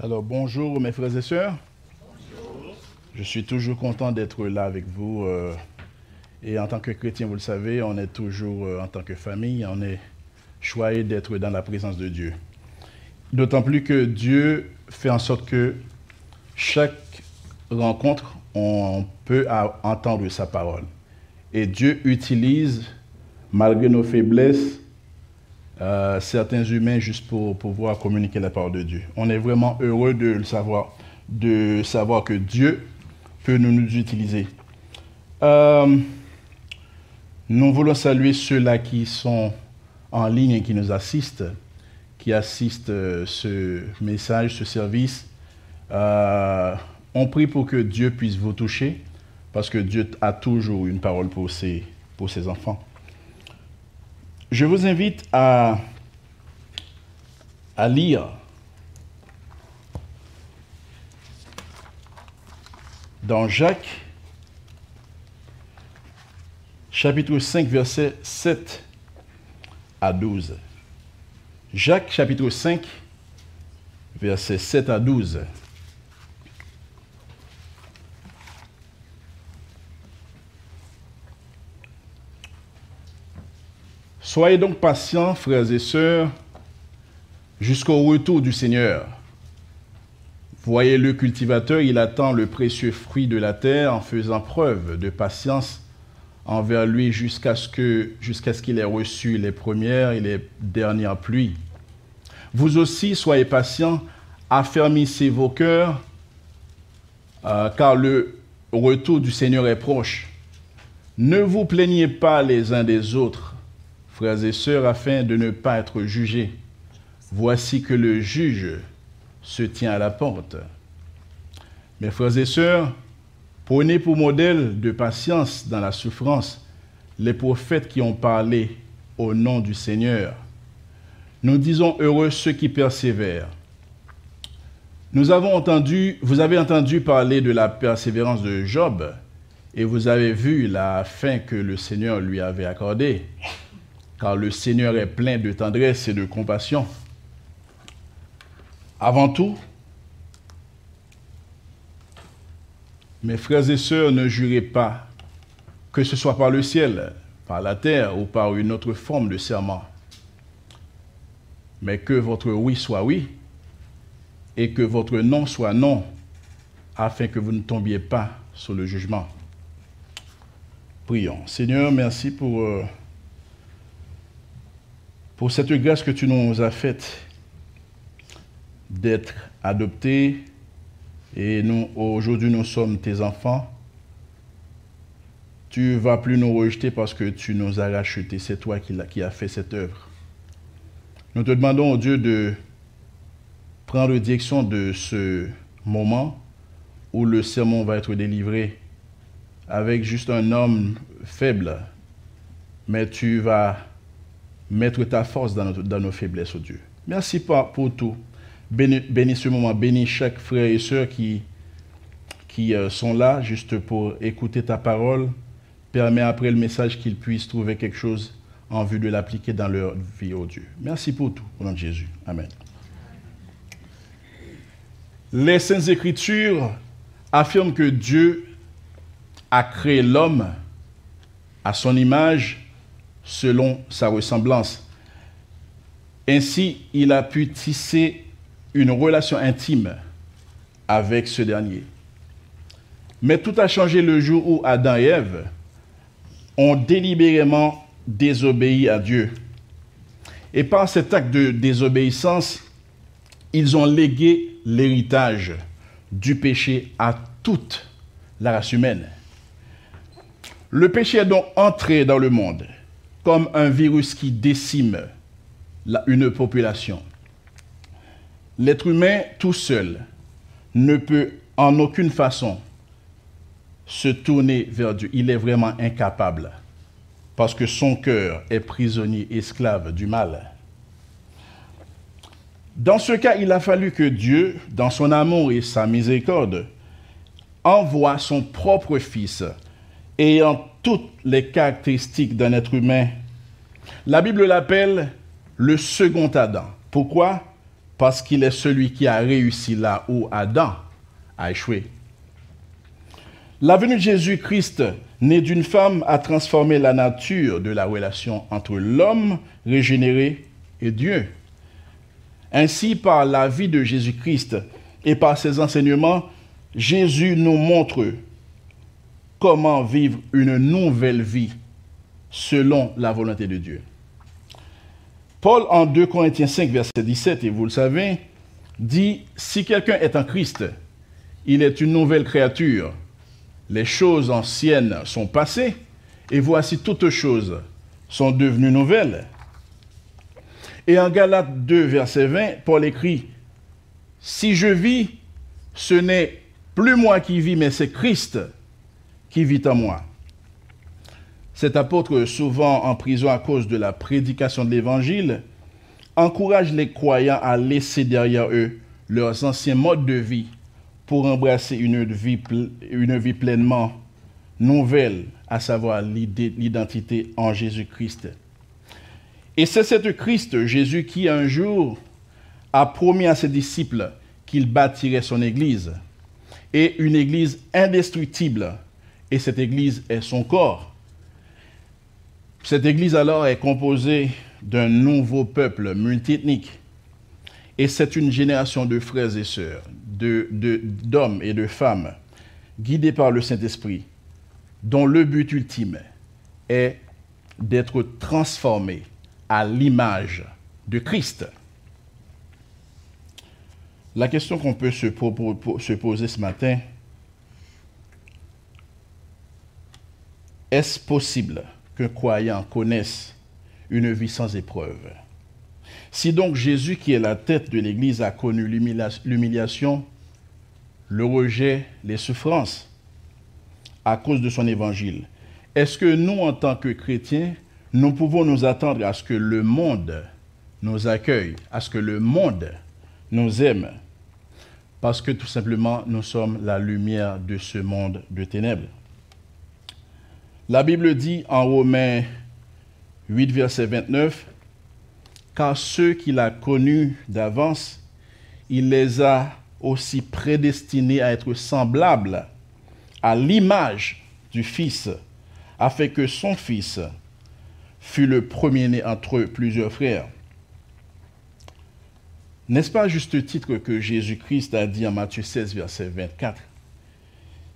Alors bonjour mes frères et sœurs. Je suis toujours content d'être là avec vous. euh, et en tant que chrétien, vous le savez, on est toujours euh, en tant que famille, on est choyé d'être dans la présence de Dieu. D'autant plus que Dieu fait en sorte que chaque rencontre, on peut entendre sa parole. Et Dieu utilise, malgré nos faiblesses, euh, certains humains juste pour pouvoir communiquer la parole de Dieu. On est vraiment heureux de le savoir, de savoir que Dieu peut nous, nous utiliser. Euh, nous voulons saluer ceux-là qui sont en ligne et qui nous assistent, qui assistent euh, ce message, ce service. On prie pour que Dieu puisse vous toucher, parce que Dieu a toujours une parole pour ses, pour ses enfants. Je vous invite à, à lire dans Jacques, chapitre 5, versets 7 à 12. Jacques, chapitre 5, versets 7 à 12. Soyez donc patients, frères et sœurs, jusqu'au retour du Seigneur. Voyez le cultivateur, il attend le précieux fruit de la terre en faisant preuve de patience envers lui jusqu'à ce qu'il ait reçu les premières et les dernières pluies. Vous aussi, soyez patients, affermissez vos cœurs, euh, car le retour du Seigneur est proche. Ne vous plaignez pas les uns des autres, frères et sœurs, afin de ne pas être jugés. Voici que le juge se tient à la porte. Mes frères et sœurs, prenez pour modèle de patience dans la souffrance les prophètes qui ont parlé au nom du Seigneur. Nous disons heureux ceux qui persévèrent. Nous avons entendu, vous avez entendu parler de la persévérance de Job et vous avez vu la fin que le Seigneur lui avait accordée, car le Seigneur est plein de tendresse et de compassion. Avant tout, mes frères et sœurs, ne jurez pas, que ce soit par le ciel, par la terre ou par une autre forme de serment, mais que votre oui soit oui et que votre non soit non, afin que vous ne tombiez pas sur le jugement. Prions. Seigneur, merci pour, euh, pour cette grâce que tu nous as faite d'être adoptés et aujourd'hui nous sommes tes enfants. Tu vas plus nous rejeter parce que tu nous as rachetés. C'est toi qui, as fait cette œuvre. Nous te demandons, Dieu, de prendre direction de ce moment où le sermon va être délivré avec juste un homme faible, mais tu vas mettre ta force dans, nos faiblesses, oh Dieu. Merci pour, tout. Bénis, bénis ce moment, bénis chaque frère et sœur qui, qui euh, sont là juste pour écouter ta parole. Permets après le message qu'ils puissent trouver quelque chose en vue de l'appliquer dans leur vie, oh Dieu. Merci pour tout, au nom de Jésus. Amen. Les Saintes Écritures affirment que Dieu a créé l'homme à son image selon sa ressemblance. Ainsi, il a pu tisser une relation intime avec ce dernier. Mais tout a changé le jour où Adam et Ève ont délibérément désobéi à Dieu. Et par cet acte de désobéissance, ils ont légué l'héritage du péché à toute la race humaine. Le péché est donc entré dans le monde comme un virus qui décime une population. L'être humain tout seul ne peut en aucune façon se tourner vers Dieu. Il est vraiment incapable parce que son cœur est prisonnier, esclave du mal. Dans ce cas, il a fallu que Dieu, dans son amour et sa miséricorde, envoie son propre Fils, ayant toutes les caractéristiques d'un être humain. La Bible l'appelle le second Adam. Pourquoi? Parce qu'il est celui qui a réussi là où Adam a échoué. La venue de Jésus-Christ, né d'une femme, a transformé la nature de la relation entre l'homme régénéré et Dieu. Ainsi, par la vie de Jésus-Christ et par ses enseignements, Jésus nous montre comment vivre une nouvelle vie selon la volonté de Dieu. Paul, en 2 Corinthiens 5, verset 17, et vous le savez, dit, si quelqu'un est en Christ, il est une nouvelle créature. Les choses anciennes sont passées, et voici toutes choses sont devenues nouvelles. Et en Galates 2, verset 20, Paul écrit, Si je vis, ce n'est plus moi qui vis, mais c'est Christ qui vit en moi. Cet apôtre, souvent en prison à cause de la prédication de l'Évangile, encourage les croyants à laisser derrière eux leurs anciens modes de vie pour embrasser une vie, une vie pleinement nouvelle, à savoir l'identité en Jésus-Christ. Et c'est cet Christ, Jésus, qui un jour a promis à ses disciples qu'il bâtirait son Église, et une Église indestructible, et cette Église est son corps. Cette Église alors est composée d'un nouveau peuple multiethnique, et c'est une génération de frères et sœurs, d'hommes et de femmes, guidés par le Saint-Esprit, dont le but ultime est d'être transformés à l'image de Christ. La question qu'on peut se, poser ce matin, est-ce possible qu'un croyant connaisse une vie sans épreuve? Si donc Jésus, qui est la tête de l'Église, a connu l'humiliation, le rejet, les souffrances à cause de son évangile, est-ce que nous, en tant que chrétiens, nous pouvons nous attendre à ce que le monde nous accueille, à ce que le monde nous aime, parce que tout simplement nous sommes la lumière de ce monde de ténèbres. La Bible dit en Romains 8, verset 29, car ceux qu'il a connus d'avance, il les a aussi prédestinés à être semblables à l'image du Fils, afin que son Fils fut le premier-né entre plusieurs frères. N'est-ce pas à juste titre que Jésus-Christ a dit en Matthieu 16, verset 24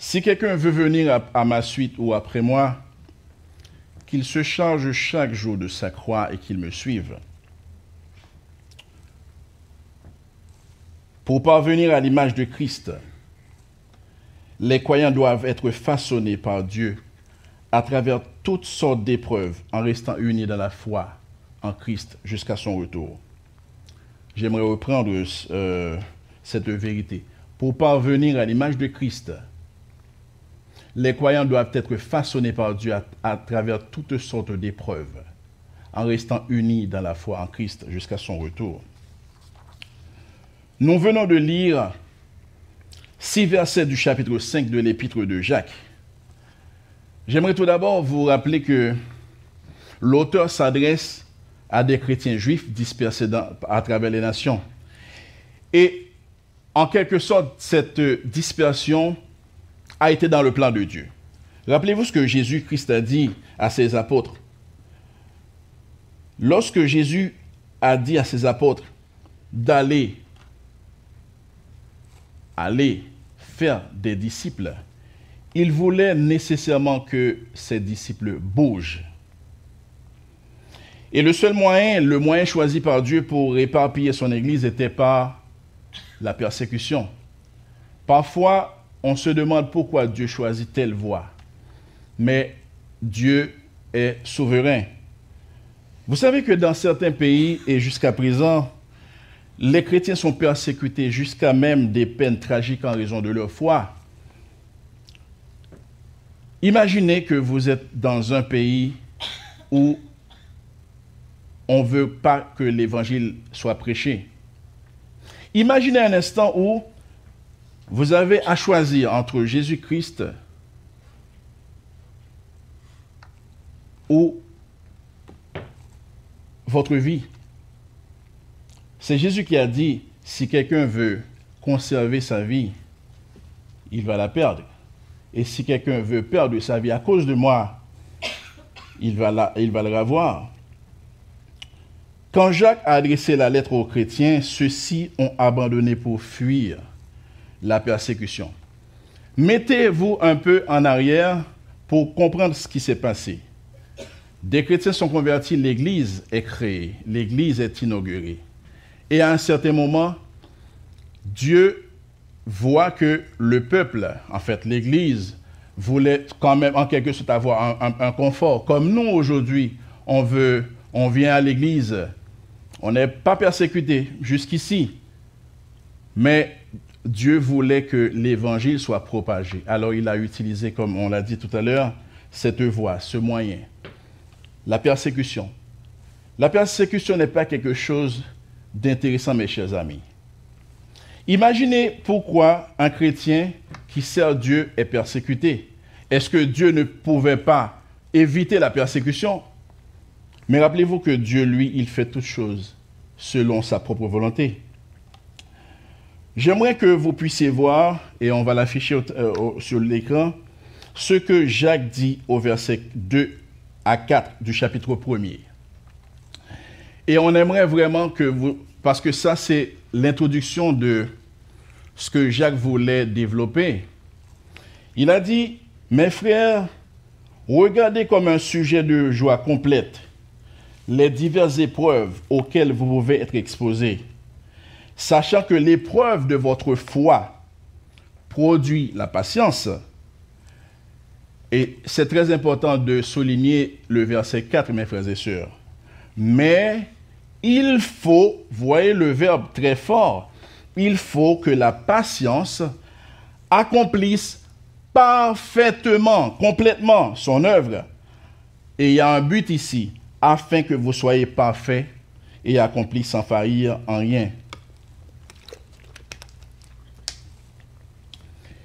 Si quelqu'un veut venir à, ma suite ou après moi, qu'il se charge chaque jour de sa croix et qu'il me suive. Pour parvenir à l'image de Christ, les croyants doivent être façonnés par Dieu à travers toutes sortes d'épreuves en restant unis dans la foi en Christ jusqu'à son retour. J'aimerais reprendre euh, cette vérité. Pour parvenir à l'image de Christ, les croyants doivent être façonnés par Dieu à, travers toutes sortes d'épreuves, en restant unis dans la foi en Christ jusqu'à son retour. Nous venons de lire six versets du chapitre 5 de l'épître de Jacques. J'aimerais tout d'abord vous rappeler que l'auteur s'adresse à des chrétiens juifs dispersés à travers les nations. Et en quelque sorte, cette dispersion a été dans le plan de Dieu. Rappelez-vous ce que Jésus-Christ a dit à ses apôtres. Lorsque Jésus a dit à ses apôtres d'aller, aller faire des disciples, il voulait nécessairement que ses disciples bougent. Et le seul moyen, le moyen choisi par Dieu pour éparpiller son Église était par la persécution. Parfois, on se demande pourquoi Dieu choisit telle voie. Mais Dieu est souverain. Vous savez que dans certains pays et jusqu'à présent, les chrétiens sont persécutés jusqu'à même des peines tragiques en raison de leur foi. Imaginez que vous êtes dans un pays où on ne veut pas que l'évangile soit prêché. Imaginez un instant où vous avez à choisir entre Jésus-Christ ou votre vie. C'est Jésus qui a dit, si quelqu'un veut conserver sa vie, il va la perdre. Et si quelqu'un veut perdre sa vie à cause de moi, il va, la, il revoir. Quand Jacques a adressé la lettre aux chrétiens, ceux-ci ont abandonné pour fuir la persécution. Mettez-vous un peu en arrière pour comprendre ce qui s'est passé. Des chrétiens sont convertis, l'Église est créée, l'Église est inaugurée. Et à un certain moment, Dieu voit que le peuple, en fait l'Église, voulait quand même en quelque sorte avoir un, confort. Comme nous aujourd'hui, on vient à l'Église on n'est pas persécuté jusqu'ici. Mais Dieu voulait que l'évangile soit propagé. Alors il a utilisé, comme on l'a dit tout à l'heure, cette voie, ce moyen. La persécution. La persécution n'est pas quelque chose d'intéressant, mes chers amis. Imaginez pourquoi un chrétien qui sert Dieu est persécuté. Est-ce que Dieu ne pouvait pas éviter la persécution? Mais rappelez-vous que Dieu, lui, il fait toutes choses selon sa propre volonté. J'aimerais que vous puissiez voir, et on va l'afficher euh, sur l'écran, ce que Jacques dit au verset 2 à 4 du chapitre 1er. Et on aimerait vraiment que vous, parce que ça c'est l'introduction de ce que Jacques voulait développer. Il a dit, mes frères, regardez comme un sujet de joie complète les diverses épreuves auxquelles vous pouvez être exposés, sachant que l'épreuve de votre foi produit la patience. Et c'est très important de souligner le verset 4, mes frères et sœurs. Mais il faut, voyez le verbe très fort, il faut que la patience accomplisse parfaitement, complètement son œuvre. Et il y a un but ici, afin que vous soyez parfaits et accomplis sans faillir en rien.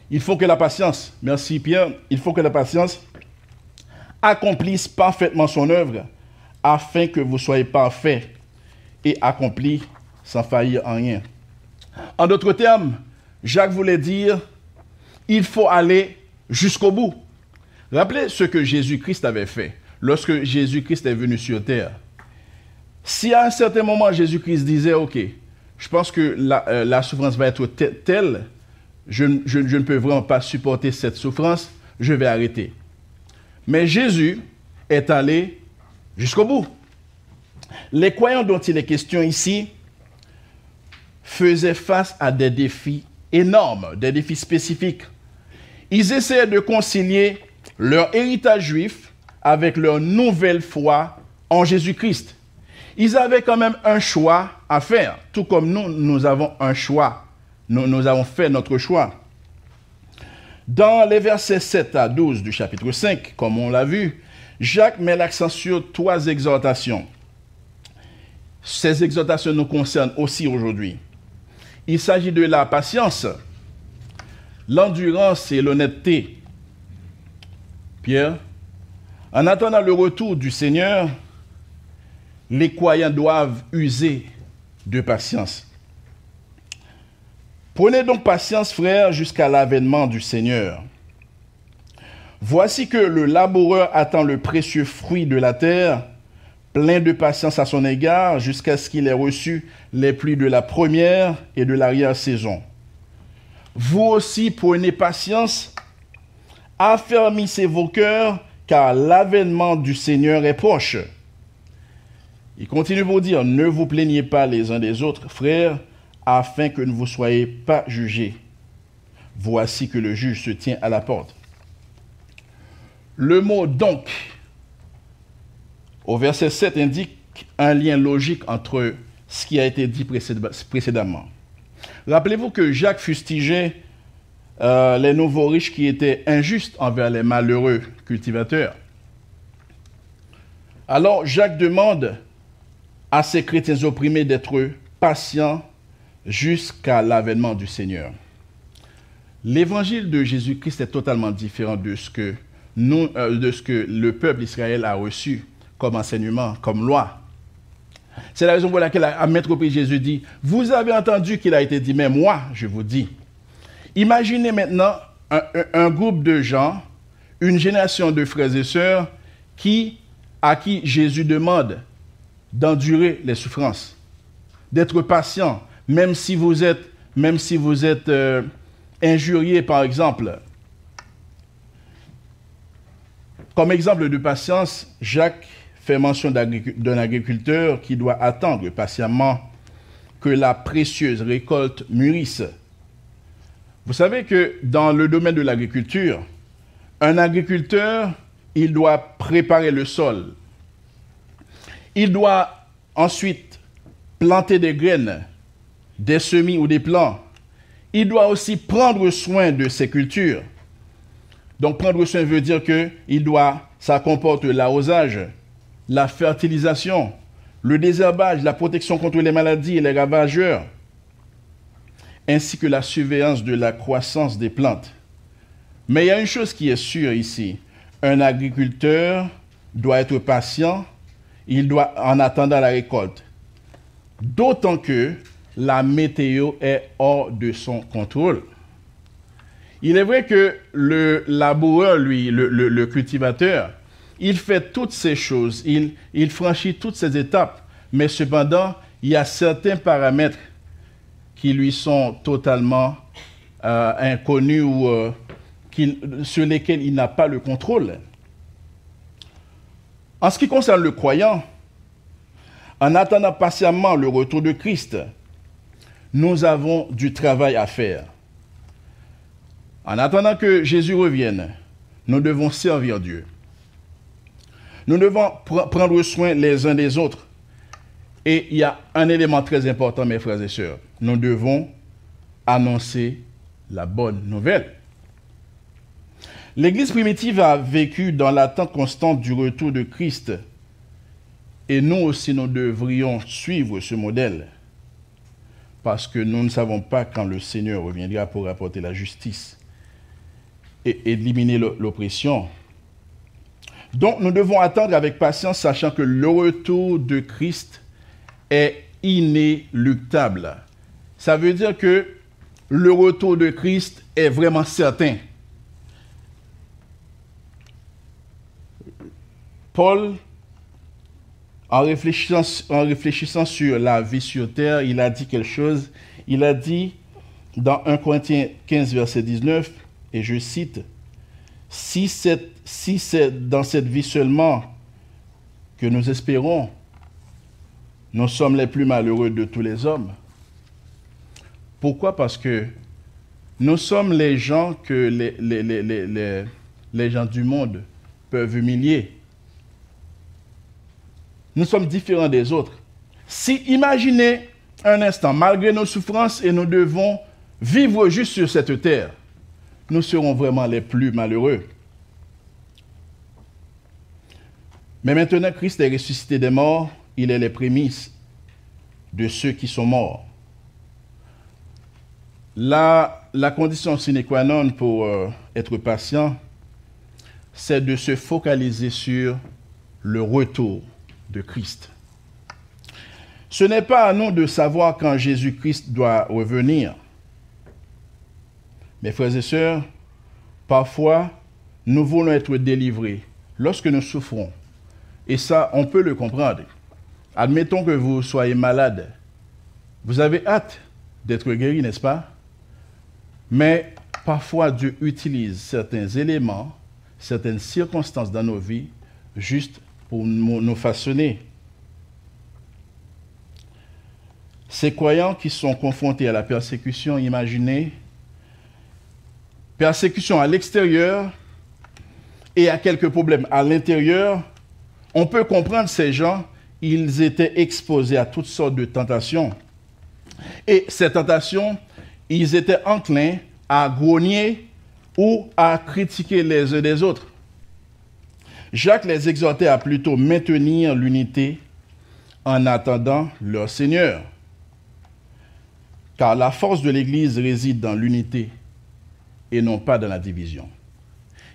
Il faut que la patience, merci Pierre, il faut que la patience accomplisse parfaitement son œuvre, afin que vous soyez parfaits et accomplis sans faillir en rien. En d'autres termes, Jacques voulait dire, il faut aller jusqu'au bout. Rappelez ce que Jésus-Christ avait fait lorsque Jésus-Christ est venu sur terre. Si à un certain moment Jésus-Christ disait, OK, je pense que la, euh, souffrance va être telle, je, ne peux vraiment pas supporter cette souffrance, je vais arrêter. Mais Jésus est allé jusqu'au bout. Les croyants dont il est question ici faisaient face à des défis énormes, des défis spécifiques. Ils essayaient de concilier leur héritage juif avec leur nouvelle foi en Jésus-Christ. Ils avaient quand même un choix à faire, tout comme nous, nous avons un choix. Nous, avons fait notre choix. Dans les versets 7 à 12 du chapitre 5, comme on l'a vu, Jacques met l'accent sur trois exhortations. Ces exhortations nous concernent aussi aujourd'hui. Il s'agit de la patience, l'endurance et l'honnêteté. Pierre, en attendant le retour du Seigneur, les croyants doivent user de patience. Prenez donc patience, frères, jusqu'à l'avènement du Seigneur. Voici que le laboureur attend le précieux fruit de la terre, plein de patience à son égard, jusqu'à ce qu'il ait reçu les pluies de la première et de l'arrière-saison. Vous aussi prenez patience, affermissez vos cœurs, car l'avènement du Seigneur est proche. Il continue pour dire, ne vous plaignez pas les uns des autres, frères, afin que ne vous soyez pas jugés. Voici que le juge se tient à la porte. Le mot donc, au verset 7, indique un lien logique entre ce qui a été dit précédemment. Rappelez-vous que Jacques fustigeait euh, les nouveaux riches qui étaient injustes envers les malheureux cultivateurs. Alors Jacques demande à ces chrétiens opprimés d'être patients jusqu'à l'avènement du Seigneur. L'évangile de Jésus-Christ est totalement différent de ce, que nous, euh, de ce que le peuple Israël a reçu comme enseignement, comme loi. C'est la raison pour laquelle à Maître Jésus dit, vous avez entendu qu'il a été dit, mais moi, je vous dis. Imaginez maintenant un, groupe de gens, une génération de frères et sœurs qui, à qui Jésus demande d'endurer les souffrances, d'être patient, même si vous êtes, euh, injurié, par exemple. Comme exemple de patience, Jacques fait mention d'un agriculteur qui doit attendre patiemment que la précieuse récolte mûrisse. Vous savez que dans le domaine de l'agriculture, un agriculteur, il doit préparer le sol. Il doit ensuite planter des graines, des semis ou des plants. Il doit aussi prendre soin de ses cultures. Donc prendre soin veut dire que il doit, ça comporte l'arrosage, la fertilisation, le désherbage, la protection contre les maladies et les ravageurs, ainsi que la surveillance de la croissance des plantes. Mais il y a une chose qui est sûre ici. Un agriculteur doit être patient, il doit en attendant la récolte. D'autant que la météo est hors de son contrôle. Il est vrai que le laboureur, lui, le, cultivateur, il fait toutes ces choses, il, franchit toutes ces étapes, mais cependant, il y a certains paramètres qui lui sont totalement euh, inconnus ou euh, sur lesquels il n'a pas le contrôle. En ce qui concerne le croyant, en attendant patiemment le retour de Christ, nous avons du travail à faire. En attendant que Jésus revienne, nous devons servir Dieu. Nous devons prendre soin les uns des autres. Et il y a un élément très important, mes frères et sœurs. Nous devons annoncer la bonne nouvelle. L'Église primitive a vécu dans l'attente constante du retour de Christ. Et nous aussi, nous devrions suivre ce modèle. Parce que nous ne savons pas quand le Seigneur reviendra pour apporter la justice et éliminer l'oppression. Donc nous devons attendre avec patience, sachant que le retour de Christ est inéluctable. Ça veut dire que le retour de Christ est vraiment certain. Paul, en réfléchissant, sur la vie sur terre, il a dit quelque chose. Il a dit dans 1 Corinthiens 15, verset 19, et je cite, si c'est si dans cette vie seulement que nous espérons, nous sommes les plus malheureux de tous les hommes. Pourquoi? Parce que nous sommes les gens que les gens du monde peuvent humilier. Nous sommes différents des autres. Si imaginez un instant, malgré nos souffrances et nous devons vivre juste sur cette terre, nous serons vraiment les plus malheureux. Mais maintenant, Christ est ressuscité des morts, il est les prémices de ceux qui sont morts. La, la condition sine qua non pour euh, être patient, c'est de se focaliser sur le retour de Christ. Ce n'est pas à nous de savoir quand Jésus-Christ doit revenir. Mes frères et sœurs, parfois, nous voulons être délivrés lorsque nous souffrons. Et ça, on peut le comprendre. Admettons que vous soyez malade. Vous avez hâte d'être guéri, n'est-ce pas? Mais parfois, Dieu utilise certains éléments, certaines circonstances dans nos vies, juste pour nous façonner. Ces croyants qui sont confrontés à la persécution, imaginez, persécution à l'extérieur et à quelques problèmes à l'intérieur, on peut comprendre ces gens, ils étaient exposés à toutes sortes de tentations. Et ces tentations, ils étaient enclins à grogner ou à critiquer les uns des autres. Jacques les exhortait à plutôt maintenir l'unité en attendant leur Seigneur. Car la force de l'Église réside dans l'unité et non pas dans la division.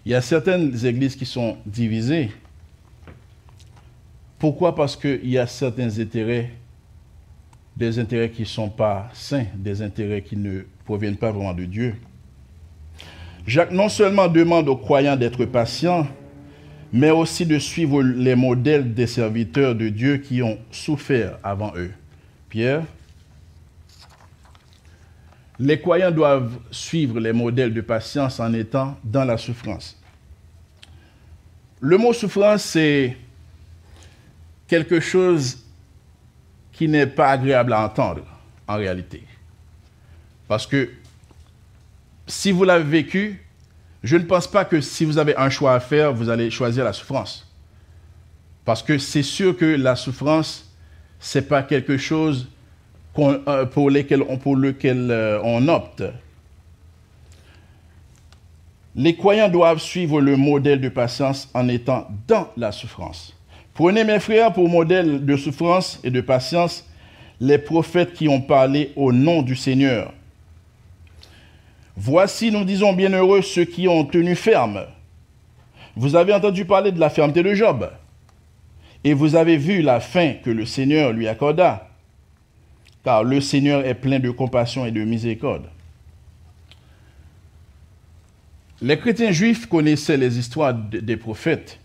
Il y a certaines églises qui sont divisées. Pourquoi? Parce qu'il y a certains intérêts, des intérêts qui ne sont pas sains, des intérêts qui ne proviennent pas vraiment de Dieu. Jacques non seulement demande aux croyants d'être patients, mais aussi de suivre les modèles des serviteurs de Dieu qui ont souffert avant eux. Pierre, les croyants doivent suivre les modèles de patience en étant dans la souffrance. Le mot souffrance, c'est quelque chose qui n'est pas agréable à entendre en réalité. Parce que si vous l'avez vécu, je ne pense pas que si vous avez un choix à faire, vous allez choisir la souffrance. Parce que c'est sûr que la souffrance, ce n'est pas quelque chose euh, pour, lequel euh, on opte. Les croyants doivent suivre le modèle de patience en étant dans la souffrance. Prenez mes frères pour modèle de souffrance et de patience les prophètes qui ont parlé au nom du Seigneur. Voici, nous disons, bienheureux ceux qui ont tenu ferme. Vous avez entendu parler de la fermeté de Job, et vous avez vu la fin que le Seigneur lui accorda, car le Seigneur est plein de compassion et de miséricorde. Les chrétiens juifs connaissaient les histoires des prophètes,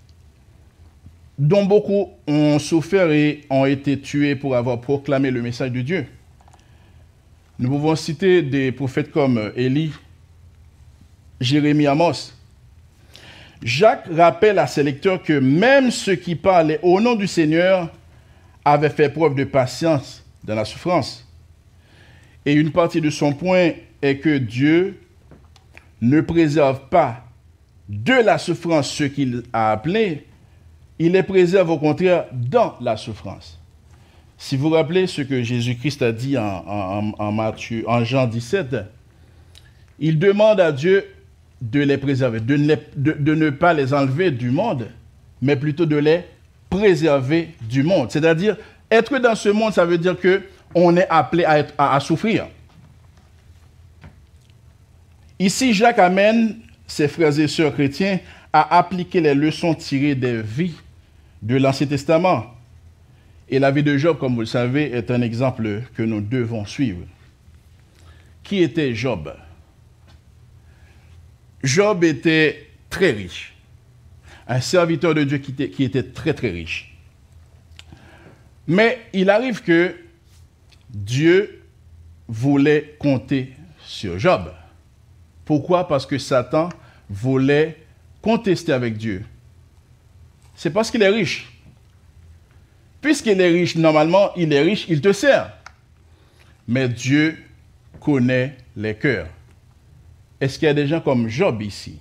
dont beaucoup ont souffert et ont été tués pour avoir proclamé le message de Dieu. Nous pouvons citer des prophètes comme Élie, Jérémie, Amos. Jacques rappelle à ses lecteurs que même ceux qui parlaient au nom du Seigneur avaient fait preuve de patience dans la souffrance. Et une partie de son point est que Dieu ne préserve pas de la souffrance ce qu'il a appelé, il les préserve au contraire dans la souffrance. Si vous rappelez ce que Jésus-Christ a dit en, Matthieu, en Jean 17, il demande à Dieu de les préserver, de ne, pas les enlever du monde, mais plutôt de les préserver du monde. C'est-à-dire, être dans ce monde, ça veut dire que on est appelé à souffrir. Ici, Jacques amène ses frères et sœurs chrétiens à appliquer les leçons tirées des vies de l'Ancien Testament et la vie de Job, comme vous le savez, est un exemple que nous devons suivre. Qui était Job? Job était très riche. Un serviteur de Dieu qui était, très très riche. Mais il arrive que Dieu voulait compter sur Job. Pourquoi? Parce que Satan voulait contester avec Dieu. C'est parce qu'il est riche. Puisqu'il est riche, normalement, il est riche, il te sert. Mais Dieu connaît les cœurs. Est-ce qu'il y a des gens comme Job ici?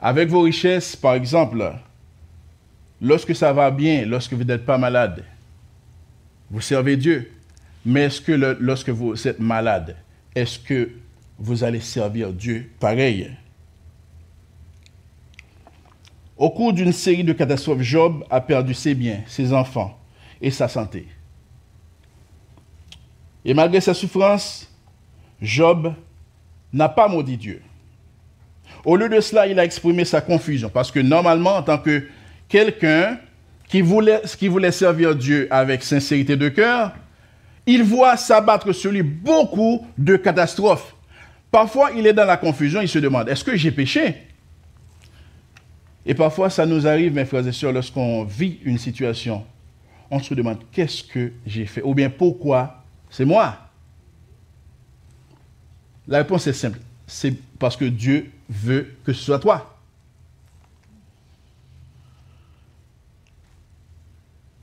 Avec vos richesses, par exemple, lorsque ça va bien, lorsque vous n'êtes pas malade, vous servez Dieu. Mais est-ce que lorsque vous êtes malade, est-ce que vous allez servir Dieu pareil? Au cours d'une série de catastrophes, Job a perdu ses biens, ses enfants et sa santé. Et malgré sa souffrance, Job n'a pas maudit Dieu. Au lieu de cela, il a exprimé sa confusion, parce que normalement, en tant que quelqu'un qui voulait, servir Dieu avec sincérité de cœur, il voit s'abattre sur lui beaucoup de catastrophes. Parfois, il est dans la confusion, il se demande, est-ce que j'ai péché? Et parfois, ça nous arrive, mes frères et sœurs, lorsqu'on vit une situation, on se demande qu'est-ce que j'ai fait? Ou bien pourquoi c'est moi? La réponse est simple. C'est parce que Dieu veut que ce soit toi.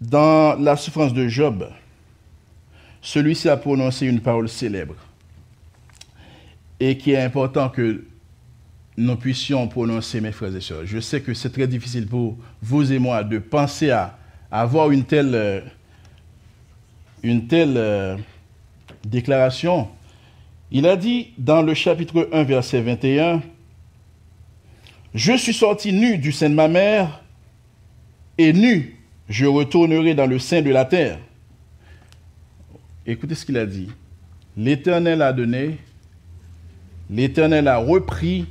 Dans la souffrance de Job, celui-ci a prononcé une parole célèbre et qui est important que nous puissions prononcer, mes frères et sœurs. Je sais que c'est très difficile pour vous et moi de penser à, avoir une telle, euh, une telle euh, déclaration. Il a dit dans le chapitre 1, verset 21, Je suis sorti nu du sein de ma mère, et nu je retournerai dans le sein de la terre. Écoutez ce qu'il a dit. L'Éternel a donné, l'Éternel a repris,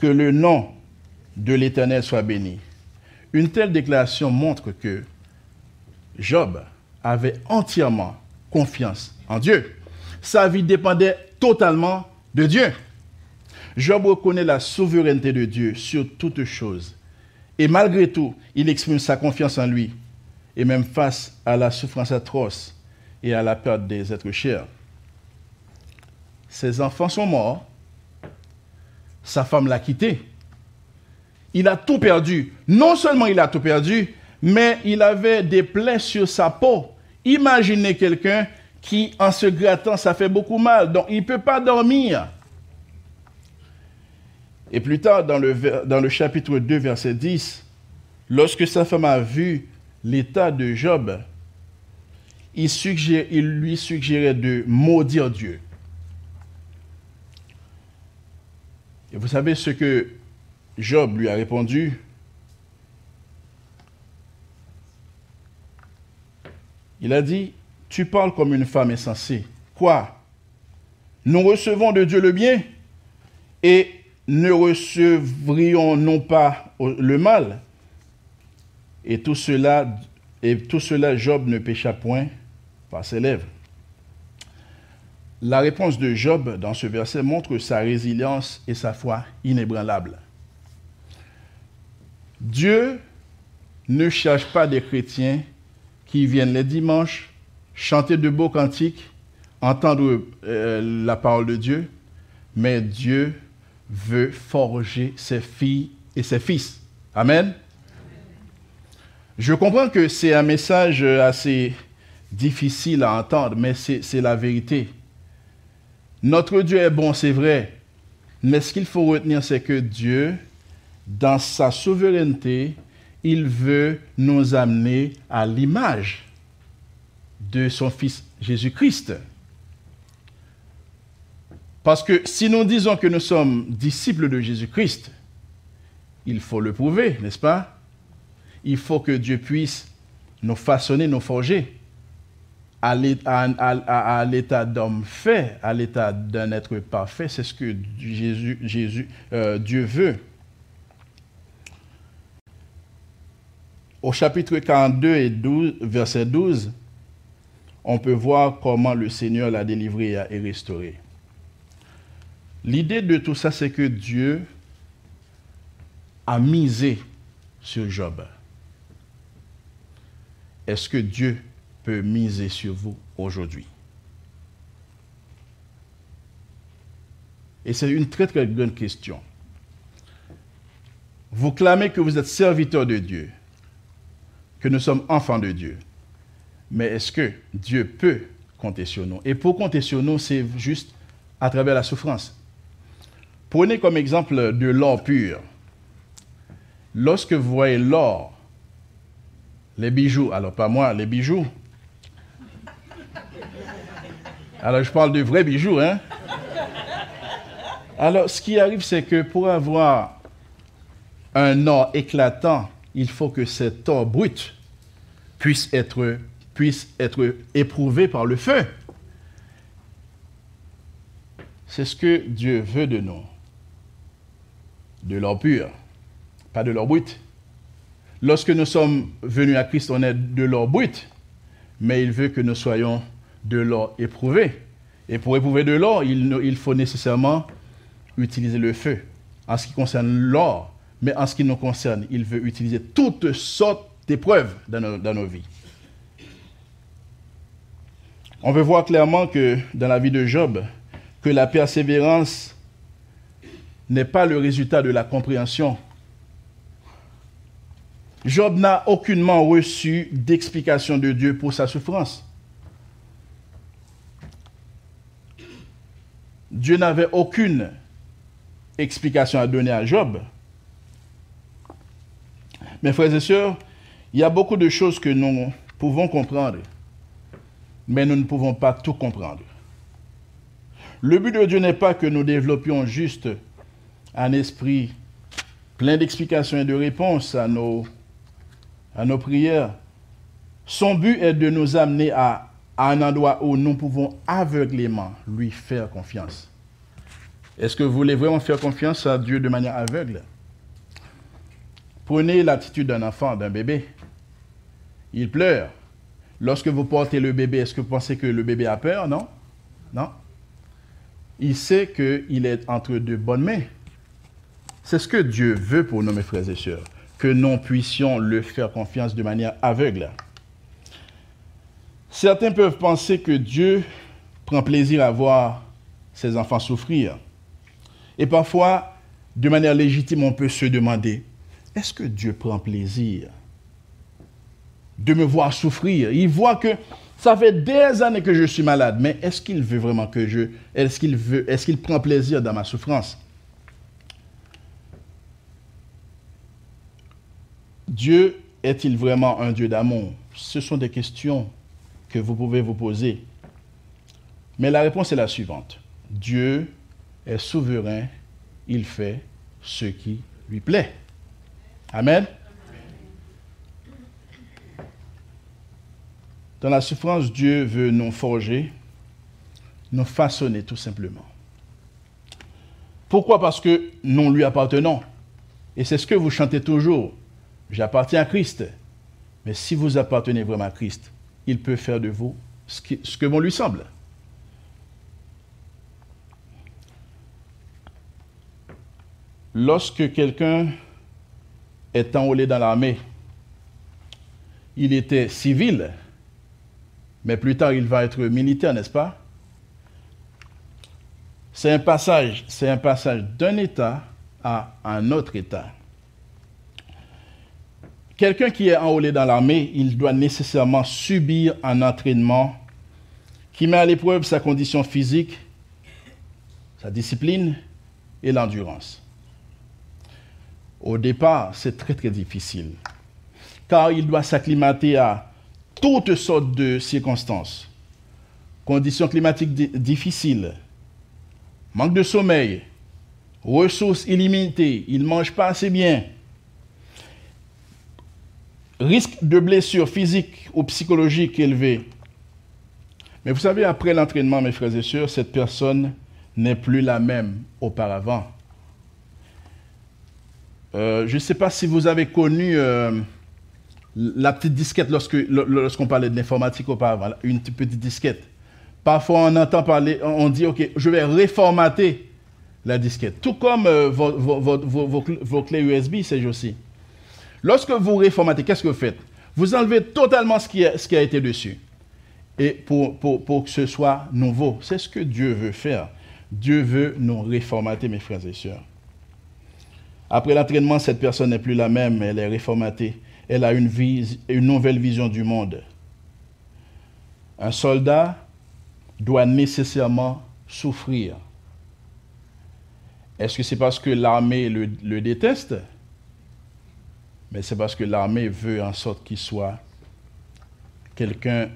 que le nom de l'Éternel soit béni. Une telle déclaration montre que Job avait entièrement confiance en Dieu. Sa vie dépendait totalement de Dieu. Job reconnaît la souveraineté de Dieu sur toutes choses. Et malgré tout, il exprime sa confiance en lui, et même face à la souffrance atroce et à la perte des êtres chers. Ses enfants sont morts, sa femme l'a quitté. Il a tout perdu. Non seulement il a tout perdu, mais il avait des plaies sur sa peau. Imaginez quelqu'un qui, en se grattant, ça fait beaucoup mal. Donc, il ne peut pas dormir. Et plus tard, dans le, chapitre 2, verset 10, lorsque sa femme a vu l'état de Job, il lui suggérait de maudire Dieu. Et vous savez ce que Job lui a répondu? Il a dit, tu parles comme une femme insensée. Quoi? Nous recevons de Dieu le bien et ne recevrions non pas le mal. Et tout cela, et tout cela, Job ne pécha point par ses lèvres. La réponse de Job dans ce verset montre sa résilience et sa foi inébranlables. Dieu ne cherche pas des chrétiens qui viennent les dimanches chanter de beaux cantiques, entendre euh, la parole de Dieu, mais Dieu veut forger ses filles et ses fils. Amen. Je comprends que c'est un message assez difficile à entendre, mais c'est la vérité. Notre Dieu est bon, c'est vrai, mais ce qu'il faut retenir, c'est que Dieu, dans sa souveraineté, il veut nous amener à l'image de son Fils Jésus-Christ. Parce que si nous disons que nous sommes disciples de Jésus-Christ, il faut le prouver, n'est-ce pas? Il faut que Dieu puisse nous façonner, nous forger à l'état d'homme fait, à l'état d'un être parfait. C'est ce que Jésus, Jésus euh, Dieu veut. Au chapitre 42 et 12, verset 12, on peut voir comment le Seigneur l'a délivré et restauré. L'idée de tout ça, c'est que Dieu a misé sur Job. Est-ce que Dieu peut miser sur vous aujourd'hui? Et c'est une très très bonne question. Vous clamez que vous êtes serviteur de Dieu, que nous sommes enfants de Dieu. Mais est-ce que Dieu peut compter sur nous? Et pour compter sur nous, c'est juste à travers la souffrance. Prenez comme exemple de l'or pur. Lorsque vous voyez l'or, les bijoux, alors pas moi, les bijoux. Alors je parle de vrais bijoux, hein. Alors ce qui arrive, c'est que pour avoir un or éclatant, il faut que cet or brut puisse être, puisse être éprouvé par le feu. C'est ce que Dieu veut de nous de l'or pur, pas de l'or brut. Lorsque nous sommes venus à Christ, on est de l'or brut, mais il veut que nous soyons de l'or éprouvé. Et pour éprouver de l'or, il, faut nécessairement utiliser le feu. En ce qui concerne l'or, mais en ce qui nous concerne, il veut utiliser toutes sortes d'épreuves dans nos, dans nos vies. On veut voir clairement que dans la vie de Job, que la persévérance n'est pas le résultat de la compréhension. Job n'a aucunement reçu d'explication de Dieu pour sa souffrance. Dieu n'avait aucune explication à donner à Job. Mes frères et sœurs, il y a beaucoup de choses que nous pouvons comprendre, mais nous ne pouvons pas tout comprendre. Le but de Dieu n'est pas que nous développions juste un esprit plein d'explications et de réponses à nos, à nos prières. Son but est de nous amener à, un endroit où nous pouvons aveuglément lui faire confiance. Est-ce que vous voulez vraiment faire confiance à Dieu de manière aveugle? Prenez l'attitude d'un enfant, d'un bébé. Il pleure. Lorsque vous portez le bébé, est-ce que vous pensez que le bébé a peur? Non Non. Il sait qu'il est entre de bonnes mains. C'est ce que Dieu veut pour nous, mes frères et sœurs, que nous puissions le faire confiance de manière aveugle. Certains peuvent penser que Dieu prend plaisir à voir ses enfants souffrir. Et parfois, de manière légitime, on peut se demander, est-ce que Dieu prend plaisir de me voir souffrir? Il voit que ça fait des années que je suis malade, mais est-ce qu'il veut vraiment que je... Est-ce qu'il veut... Est-ce qu'il prend plaisir dans ma souffrance? Dieu est-il vraiment un Dieu d'amour? Ce sont des questions vous pouvez vous poser. Mais la réponse est la suivante. Dieu est souverain, il fait ce qui lui plaît. Amen. Dans la souffrance, Dieu veut nous forger, nous façonner tout simplement. Pourquoi? Parce que nous lui appartenons. Et c'est ce que vous chantez toujours. J'appartiens à Christ. Mais si vous appartenez vraiment à Christ, il peut faire de vous ce, que bon lui semble. Lorsque quelqu'un est enrôlé dans l'armée, il était civil, mais plus tard il va être militaire, n'est-ce pas? C'est un passage, c'est un passage d'un état à un autre état. Quelqu'un qui est enrôlé dans l'armée, il doit nécessairement subir un entraînement qui met à l'épreuve sa condition physique, sa discipline et l'endurance. Au départ, c'est très très difficile, car il doit s'acclimater à toutes sortes de circonstances. Conditions climatiques difficiles, manque de sommeil, ressources illimitées, il ne mange pas assez bien, risque de blessure physique ou psychologique élevé. Mais vous savez, après l'entraînement, mes frères et sœurs, cette personne n'est plus la même auparavant. Euh, je ne sais pas si vous avez connu euh, la petite disquette lorsqu'on parlait de l'informatique auparavant, une petite disquette. Parfois, on entend parler, on dit, OK, je vais réformater la disquette. Tout comme euh, vos, clés USB, c'est aussi. Lorsque vous réformatez, qu'est-ce que vous faites? Vous enlevez totalement ce qui, a, été dessus. Et pour, que ce soit nouveau, c'est ce que Dieu veut faire. Dieu veut nous réformater, mes frères et sœurs. Après l'entraînement, cette personne n'est plus la même, elle est réformatée. Elle a une nouvelle vision du monde. Un soldat doit nécessairement souffrir. Est-ce que c'est parce que l'armée le, déteste? Mais c'est parce que l'armée veut en sorte qu'il soit quelqu'un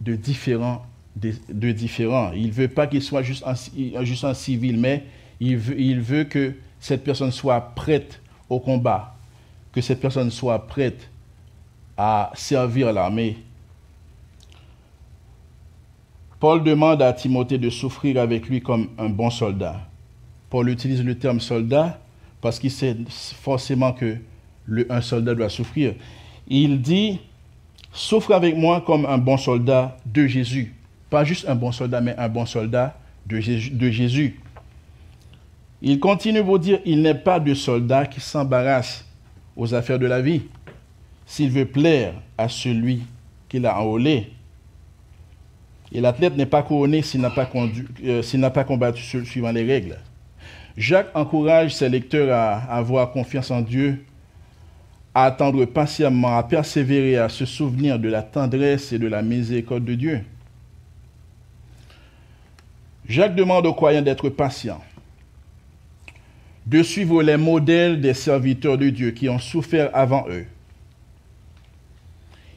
de différent. De, différent. Il ne veut pas qu'il soit juste un, civil, mais il veut, il veut que cette personne soit prête au combat, que cette personne soit prête à servir l'armée. Paul demande à Timothée de souffrir avec lui comme un bon soldat. Paul utilise le terme soldat parce qu'il sait forcément que un soldat doit souffrir. Il dit, souffre avec moi comme un bon soldat de Jésus. Pas juste un bon soldat, mais un bon soldat de Jésus. Il continue pour dire, il n'est pas de soldat qui s'embarrasse aux affaires de la vie, s'il veut plaire à celui qu'il a enrôlé. Et l'athlète n'est pas couronné s'il n'a pas, euh, pas, combattu suivant les règles. Jacques encourage ses lecteurs à avoir confiance en Dieu, à attendre patiemment, à persévérer, à se souvenir de la tendresse et de la miséricorde de Dieu. Jacques demande aux croyants d'être patients, de suivre les modèles des serviteurs de Dieu qui ont souffert avant eux.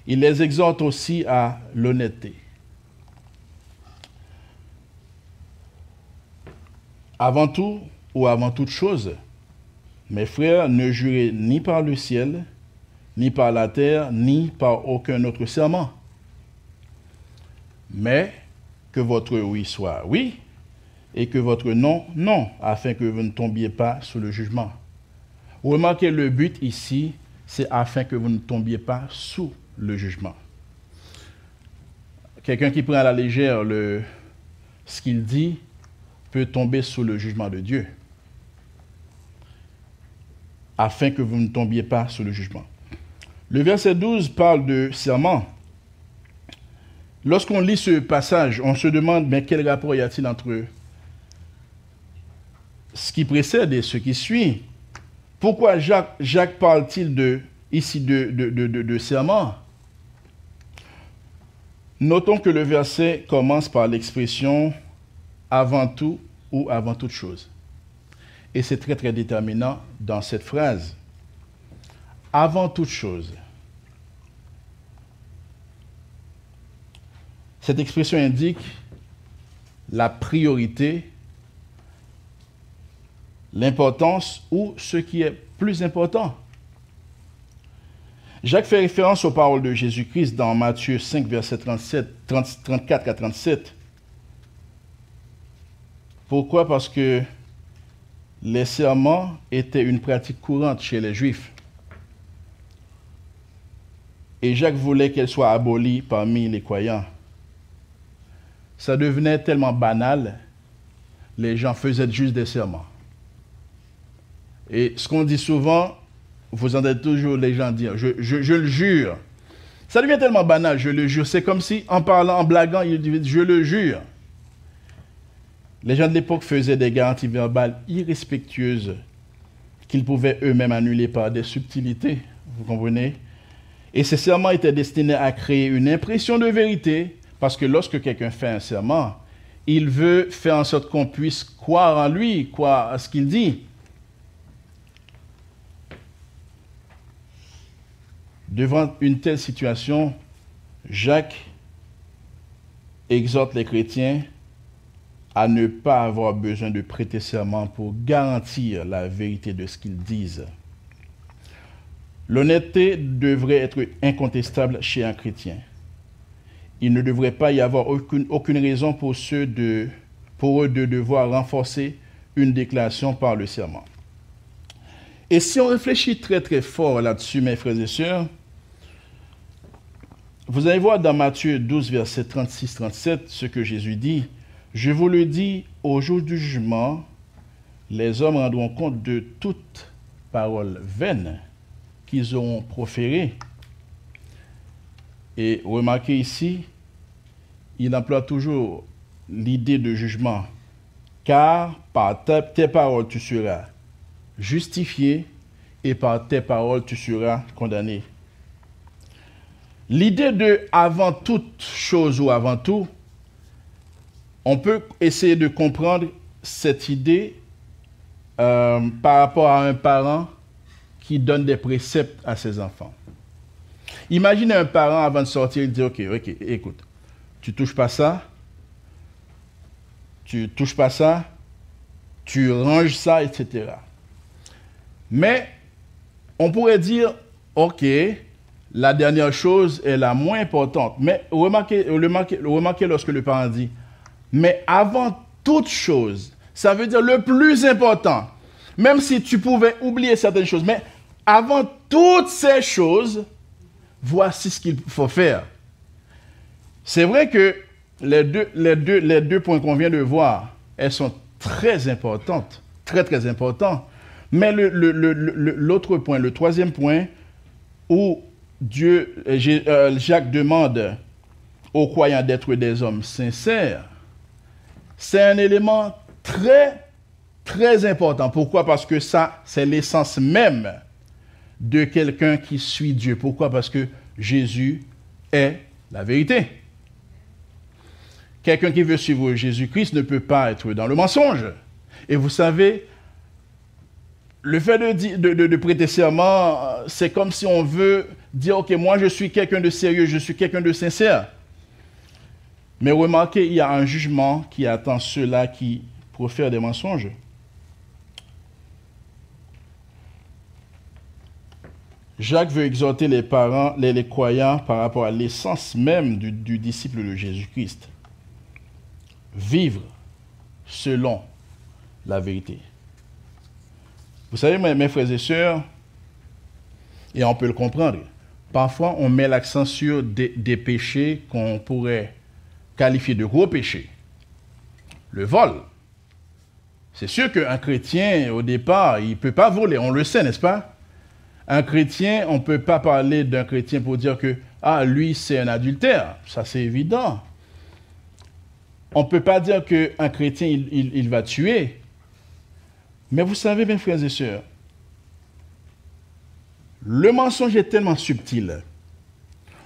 Il les exhorte aussi à l'honnêteté. Avant tout, ou avant toute chose, mes frères, ne jurez ni par le ciel, ni par la terre, ni par aucun autre serment. Mais que votre oui soit oui et que votre non, non, afin que vous ne tombiez pas sous le jugement. Remarquez le but ici, c'est afin que vous ne tombiez pas sous le jugement. Quelqu'un qui prend à la légère le, ce qu'il dit peut tomber sous le jugement de Dieu, afin que vous ne tombiez pas sous le jugement. Le verset 12 parle de serment. Lorsqu'on lit ce passage, on se demande, mais quel rapport y a-t-il entre ce qui précède et ce qui suit? Pourquoi Jacques, parle-t-il ici de serment? Notons que le verset commence par l'expression avant tout ou avant toute chose. Et c'est très très déterminant dans cette phrase. Avant toute chose. Cette expression indique la priorité, l'importance ou ce qui est plus important. Jacques fait référence aux paroles de Jésus-Christ dans Matthieu 5, verset 37, 34 à 37. Pourquoi? Parce que les serments étaient une pratique courante chez les Juifs. Et Jacques voulait qu'elle soit abolie parmi les croyants. Ça devenait tellement banal, les gens faisaient juste des serments. Et ce qu'on dit souvent, vous entendez toujours les gens dire, je, le jure. Ça devient tellement banal, je le jure. C'est comme si, en parlant, en blaguant, il dit, je le jure. Les gens de l'époque faisaient des garanties verbales irrespectueuses qu'ils pouvaient eux-mêmes annuler par des subtilités, vous comprenez? Et ces serments étaient destinés à créer une impression de vérité, parce que lorsque quelqu'un fait un serment, il veut faire en sorte qu'on puisse croire en lui, croire à ce qu'il dit. Devant une telle situation, Jacques exhorte les chrétiens à ne pas avoir besoin de prêter serment pour garantir la vérité de ce qu'ils disent. L'honnêteté devrait être incontestable chez un chrétien. Il ne devrait pas y avoir aucune, raison pour, pour eux de devoir renforcer une déclaration par le serment. Et si on réfléchit très très fort là-dessus, mes frères et sœurs, vous allez voir dans Matthieu 12, verset 36-37, ce que Jésus dit. Je vous le dis, au jour du jugement, les hommes rendront compte de toute parole vaine qu'ils auront proférée. Et remarquez ici, il emploie toujours l'idée de jugement. Car par tes paroles tu seras justifié et par tes paroles tu seras condamné. L'idée de avant toute chose ou avant tout, on peut essayer de comprendre cette idée euh, par rapport à un parent qui donne des préceptes à ses enfants. Imaginez un parent avant de sortir, il dit, OK, OK, écoute, tu touches pas ça, tu touches pas ça, tu ranges ça, etc. Mais on pourrait dire, OK, la dernière chose est la moins importante. Mais remarquez, lorsque le parent dit, mais avant toute chose, ça veut dire le plus important. Même si tu pouvais oublier certaines choses, mais avant toutes ces choses, voici ce qu'il faut faire. C'est vrai que les deux, les, deux, les deux points qu'on vient de voir, elles sont très importantes, très très importantes. Mais l'autre point, le troisième point, où Dieu, euh, euh, Jacques demande aux croyants d'être des hommes sincères, c'est un élément très, très important. Pourquoi? Parce que ça, c'est l'essence même de quelqu'un qui suit Dieu. Pourquoi? Parce que Jésus est la vérité. Quelqu'un qui veut suivre Jésus-Christ ne peut pas être dans le mensonge. Et vous savez, le fait de, prêter serment, euh, c'est comme si on veut dire, OK, moi je suis quelqu'un de sérieux, je suis quelqu'un de sincère. Mais remarquez, il y a un jugement qui attend ceux-là qui profèrent des mensonges. Jacques veut exhorter les parents, les, croyants par rapport à l'essence même du, du disciple de Jésus-Christ. Vivre selon la vérité. Vous savez, mes, frères et sœurs, Et on peut le comprendre. Parfois, on met l'accent sur des, des péchés qu'on pourrait qualifier de gros péchés. Le vol. C'est sûr qu'un chrétien, au départ, il ne peut pas voler. On le sait, n'est-ce pas? Un chrétien, on ne peut pas parler d'un chrétien pour dire que, ah, lui, c'est un adultère. Ça, c'est évident. On ne peut pas dire qu'un chrétien, il, il- il va tuer. Mais vous savez, mes frères et sœurs, le mensonge est tellement subtil.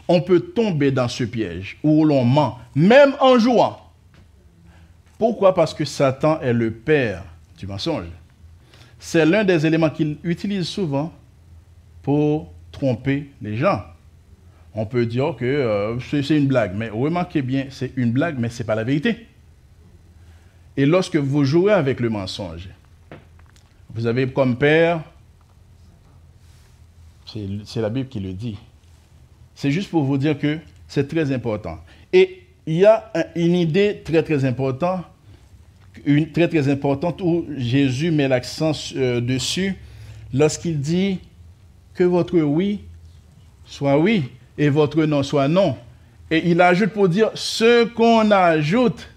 On peut tomber dans ce piège où l'on ment, même en jouant. Pourquoi? Parce que Satan est le père du mensonge. C'est l'un des éléments qu'il utilise souvent pour tromper les gens. On peut dire que euh, c'est une blague, mais remarquez bien, c'est une blague, mais ce n'est pas la vérité. Et lorsque vous jouez avec le mensonge, vous avez comme père, c'est la Bible qui le dit, c'est juste pour vous dire que c'est très important. Et il y a un- une idée très très importante, une très très importante où Jésus met l'accent euh, dessus lorsqu'il dit que votre oui soit oui et votre non soit non. Et il ajoute pour dire ce qu'on ajoute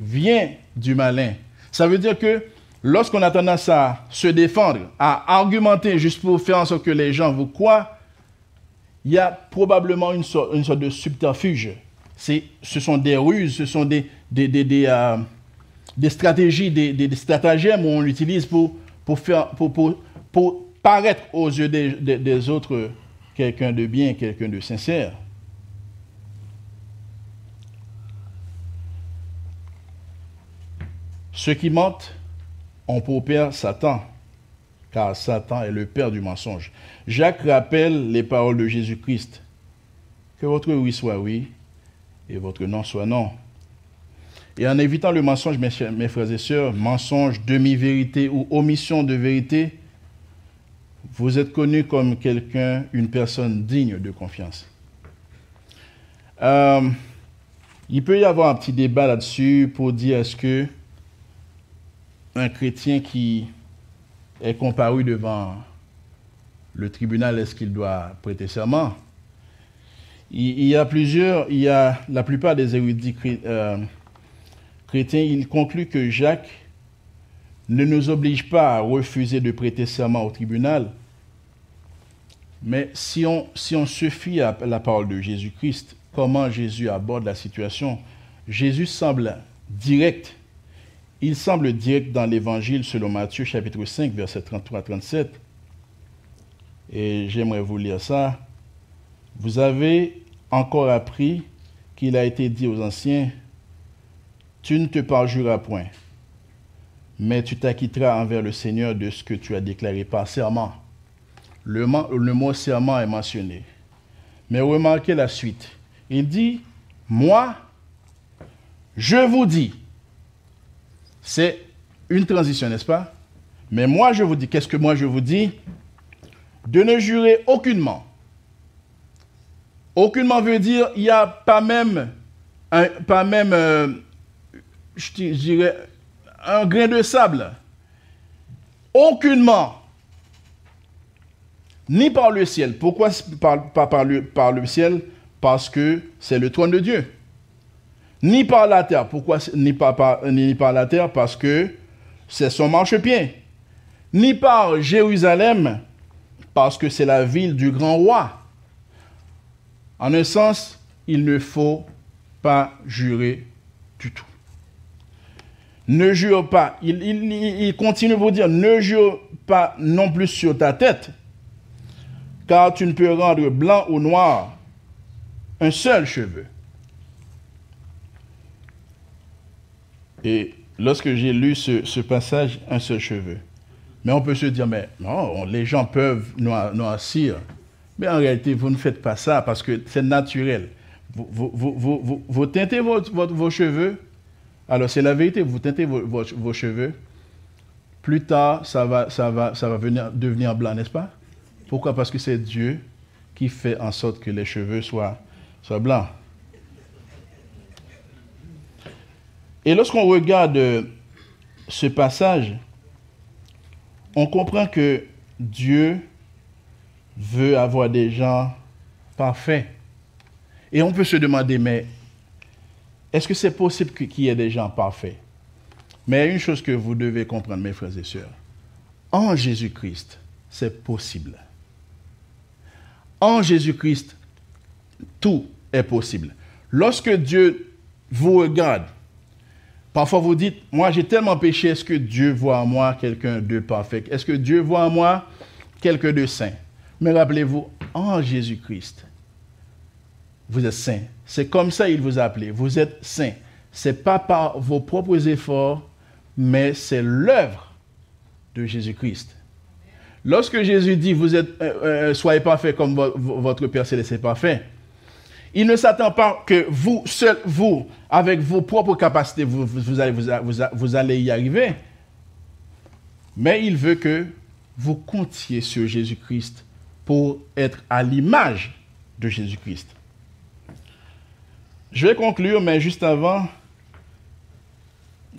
vient du malin. Ça veut dire que lorsqu'on a tendance à se défendre, à argumenter juste pour faire en sorte que les gens vous croient, il y a probablement une sorte, une sorte de subterfuge. Ce sont des ruses, ce sont des, des, des, des, euh, stratégies, des, stratagèmes où on l'utilise pour, pour, faire, pour, pour paraître aux yeux des, autres quelqu'un de bien, quelqu'un de sincère. Ceux qui mentent ont pour père Satan, car Satan est le père du mensonge. Jacques rappelle les paroles de Jésus-Christ. Que votre oui soit oui et votre non soit non. Et en évitant le mensonge, mes, mes frères et sœurs, mensonge, demi-vérité ou omission de vérité, vous êtes connu comme quelqu'un, une personne digne de confiance. Euh, il peut y avoir un petit débat là-dessus pour dire est-ce que un chrétien qui est comparu devant le tribunal, est-ce qu'il doit prêter serment? Il, y a plusieurs, il y a la plupart des érudits euh, chrétiens, ils concluent que Jacques ne nous oblige pas à refuser de prêter serment au tribunal. Mais si on, se fie à la parole de Jésus-Christ, comment Jésus aborde la situation, Jésus semble direct. Il semble direct dans l'évangile selon Matthieu chapitre 5, verset 33 à 37. Et j'aimerais vous lire ça. Vous avez encore appris qu'il a été dit aux anciens, tu ne te parjuras point, mais tu t'acquitteras envers le Seigneur de ce que tu as déclaré par serment. Le, mot serment est mentionné. Mais remarquez la suite. Il dit, moi, je vous dis. C'est une transition, n'est-ce pas? Mais moi, je vous dis, qu'est-ce que moi je vous dis? De ne jurer aucunement. Aucunement veut dire, il n'y a pas même, pas même euh, je dirais, un grain de sable. Aucunement. Ni par le ciel. Pourquoi pas par le, ciel? Parce que c'est le trône de Dieu. Ni par la terre. Pourquoi ni par, la terre? Parce que c'est son marchepied. Ni par Jérusalem. Parce que c'est la ville du grand roi. En un sens, il ne faut pas jurer du tout. Ne jure pas. Il, il- continue pour dire, ne jure pas non plus sur ta tête, car tu ne peux rendre blanc ou noir un seul cheveu. Et lorsque j'ai lu ce, passage, un seul cheveu, mais on peut se dire, mais non, les gens peuvent noi- noircir. Mais en réalité, vous ne faites pas ça parce que c'est naturel. Vous, teintez vos cheveux, alors c'est la vérité, vous teintez vos, vos- vos cheveux, plus tard, ça va, ça va, ça va venir, devenir blanc, n'est-ce pas? Pourquoi? Parce que c'est Dieu qui fait en sorte que les cheveux soient, blancs. Et lorsqu'on regarde euh, ce passage, on comprend que Dieu veut avoir des gens parfaits. Et on peut se demander, mais est-ce que c'est possible qu'il y ait des gens parfaits? Mais une chose que vous devez comprendre, mes frères et sœurs, en Jésus-Christ, c'est possible. En Jésus-Christ, tout est possible. Lorsque Dieu vous regarde, parfois vous dites, moi j'ai tellement péché, est-ce que Dieu voit en moi quelqu'un de parfait? Est-ce que Dieu voit en moi quelqu'un de saint? Mais rappelez-vous, en Jésus-Christ, vous êtes saint. C'est comme ça qu'il vous a appelé. Vous êtes saint. Ce n'est pas par vos propres efforts, mais c'est l'œuvre de Jésus-Christ. Lorsque Jésus dit, vous êtes, euh, euh, soyez parfait comme votre Père céleste est parfait, il ne s'attend pas que vous, seul, vous, avec vos propres capacités, vous, vous, allez, vous, allez y arriver. Mais il veut que vous comptiez sur Jésus-Christ pour être à l'image de Jésus-Christ. Je vais conclure, mais juste avant,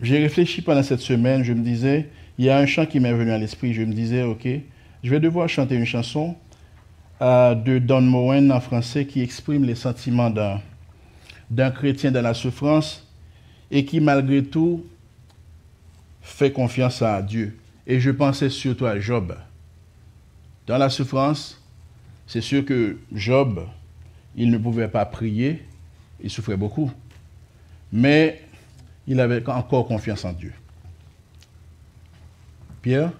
j'ai réfléchi pendant cette semaine, je me disais, il y a un chant qui m'est venu à l'esprit, je me disais, ok, je vais devoir chanter une chanson euh, de Don Moen en français qui exprime les sentiments d'un chrétien dans la souffrance et qui malgré tout fait confiance à Dieu. Et je pensais surtout à Job. Dans la souffrance, c'est sûr que Job, il ne pouvait pas prier, il souffrait beaucoup. Mais il avait encore confiance en Dieu. Pierre?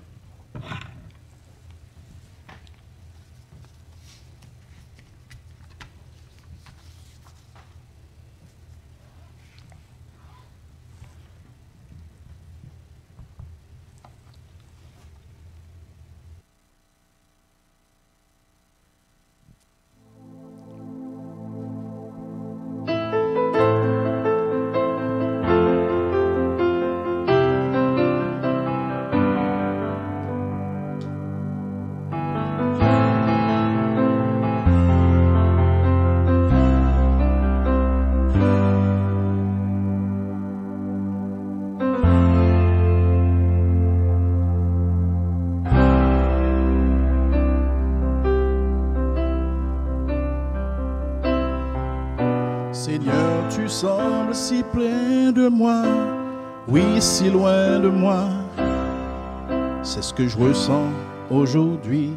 Que je ressens aujourd'hui.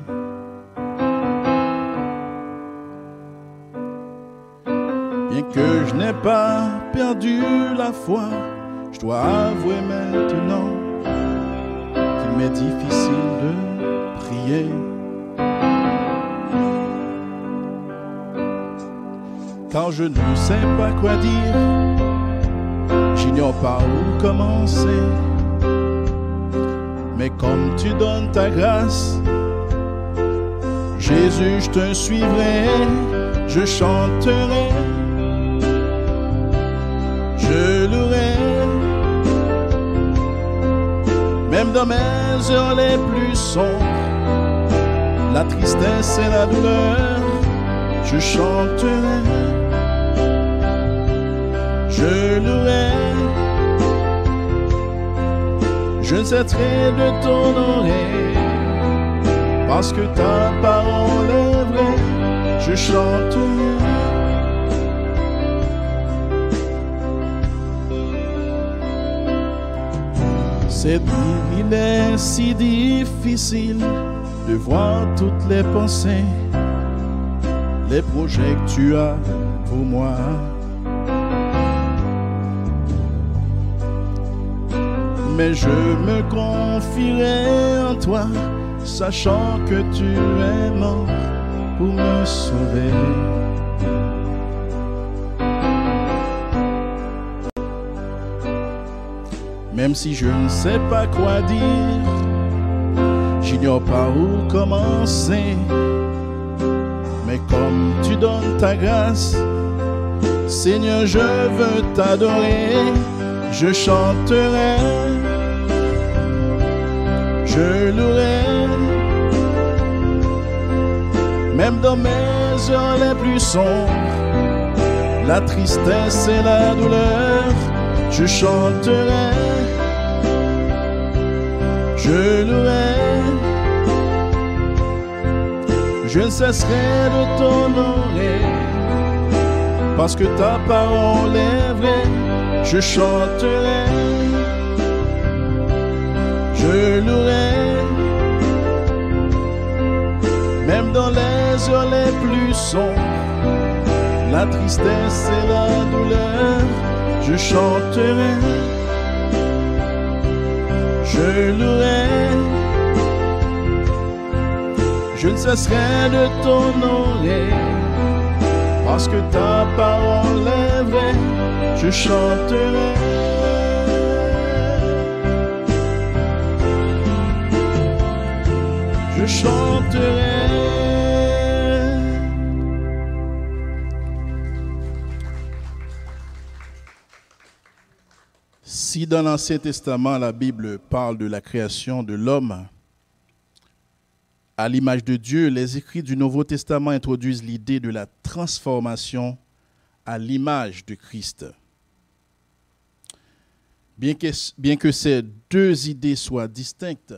Bien que je n'ai pas perdu la foi, je dois avouer maintenant qu'il m'est difficile de prier. Quand je ne sais pas quoi dire, j'ignore pas où commencer. Mais comme tu donnes ta grâce, Jésus, je te suivrai, je chanterai, je louerai. Même dans mes heures les plus sombres, la tristesse et la douleur, je chanterai, je louerai. Je cesserai de t'honorer parce que ta parole est vraie. Je chante. C'est il est si difficile de voir toutes les pensées, les projets que tu as pour moi. Mais je me confierai en toi, sachant que tu es mort pour me sauver. Même si je ne sais pas quoi dire, j'ignore pas où commencer. Mais comme tu donnes ta grâce, Seigneur, je veux t'adorer, je chanterai je louerai. Même dans mes heures les plus sombres, la tristesse et la douleur, je chanterai, je louerai. Je ne cesserai de t'honorer parce que ta parole est vraie. Je chanterai, je louerai, même dans les heures les plus sombres, la tristesse et la douleur. Je chanterai, je louerai je ne cesserai de t'honorer, parce que ta parole est vraie, je chanterai. Si dans l'Ancien Testament la Bible parle de la création de l'homme, à l'image de Dieu, les écrits du Nouveau Testament introduisent l'idée de la transformation à l'image de Christ. Bien que, ces deux idées soient distinctes,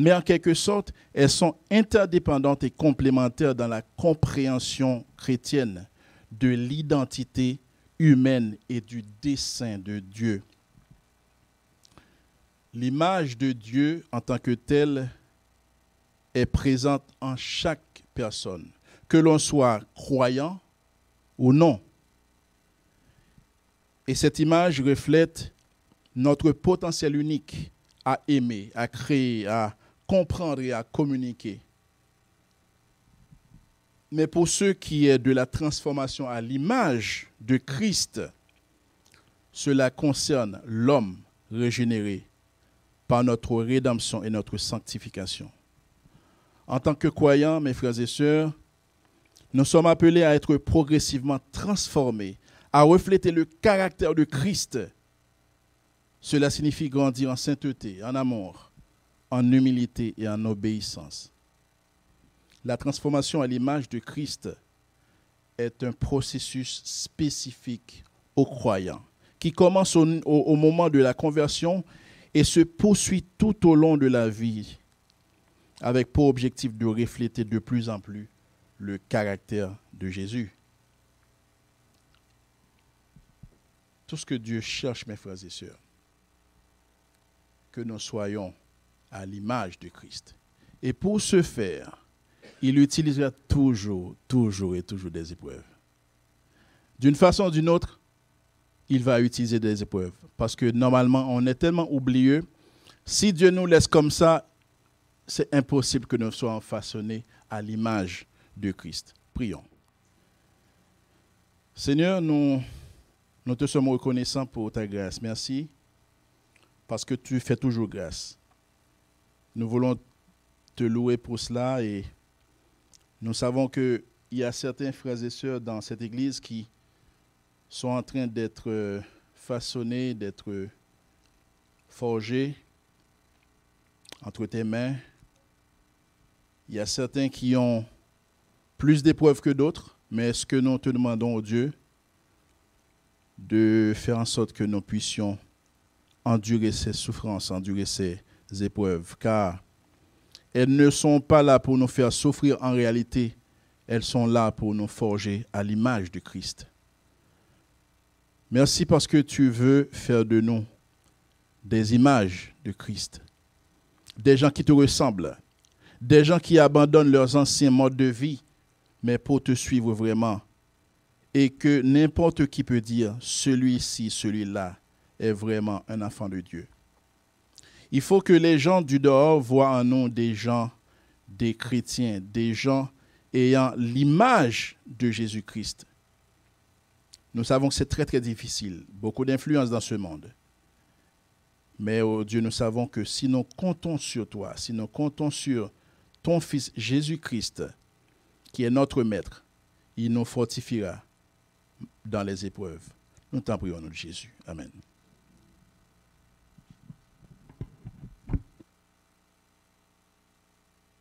mais en quelque sorte, elles sont interdépendantes et complémentaires dans la compréhension chrétienne de l'identité humaine et du dessein de Dieu. L'image de Dieu en tant que telle est présente en chaque personne, que l'on soit croyant ou non. Et cette image reflète notre potentiel unique à aimer, à créer, à comprendre et à communiquer. Mais pour ceux qui est de la transformation à l'image de Christ, cela concerne l'homme régénéré par notre rédemption et notre sanctification. En tant que croyants, mes frères et sœurs, nous sommes appelés à être progressivement transformés, à refléter le caractère de Christ. Cela signifie grandir en sainteté, en amour, en humilité et en obéissance. La transformation à l'image de Christ est un processus spécifique aux croyants qui commence au, au, moment de la conversion et se poursuit tout au long de la vie avec pour objectif de refléter de plus en plus le caractère de Jésus. Tout ce que Dieu cherche, mes frères et sœurs, que nous soyons à l'image de Christ. Et pour ce faire, il utilisera toujours, toujours et toujours des épreuves. D'une façon ou d'une autre, il va utiliser des épreuves. Parce que normalement, on est tellement oublieux. Si Dieu nous laisse comme ça, c'est impossible que nous soyons façonnés à l'image de Christ. Prions. Seigneur, nous, nous te sommes reconnaissants pour ta grâce. Merci parce que tu fais toujours grâce. Nous voulons te louer pour cela et nous savons qu'il y a certains frères et sœurs dans cette église qui sont en train d'être façonnés, d'être forgés entre tes mains. Il y a certains qui ont plus d'épreuves que d'autres, mais est-ce que nous te demandons au Dieu de faire en sorte que nous puissions endurer ces souffrances, endurer ces épreuves, car elles ne sont pas là pour nous faire souffrir en réalité, elles sont là pour nous forger à l'image de Christ. Merci parce que tu veux faire de nous des images de Christ, des gens qui te ressemblent, des gens qui abandonnent leurs anciens modes de vie, mais pour te suivre vraiment. Et que n'importe qui peut dire, celui-ci, celui-là est vraiment un enfant de Dieu. Il faut que les gens du dehors voient en nous des gens, des chrétiens, des gens ayant l'image de Jésus-Christ. Nous savons que c'est très très difficile, beaucoup d'influence dans ce monde. Mais oh Dieu, nous savons que si nous comptons sur toi, si nous comptons sur ton Fils Jésus-Christ, qui est notre Maître, il nous fortifiera dans les épreuves. Nous t'en prions, notre Jésus. Amen.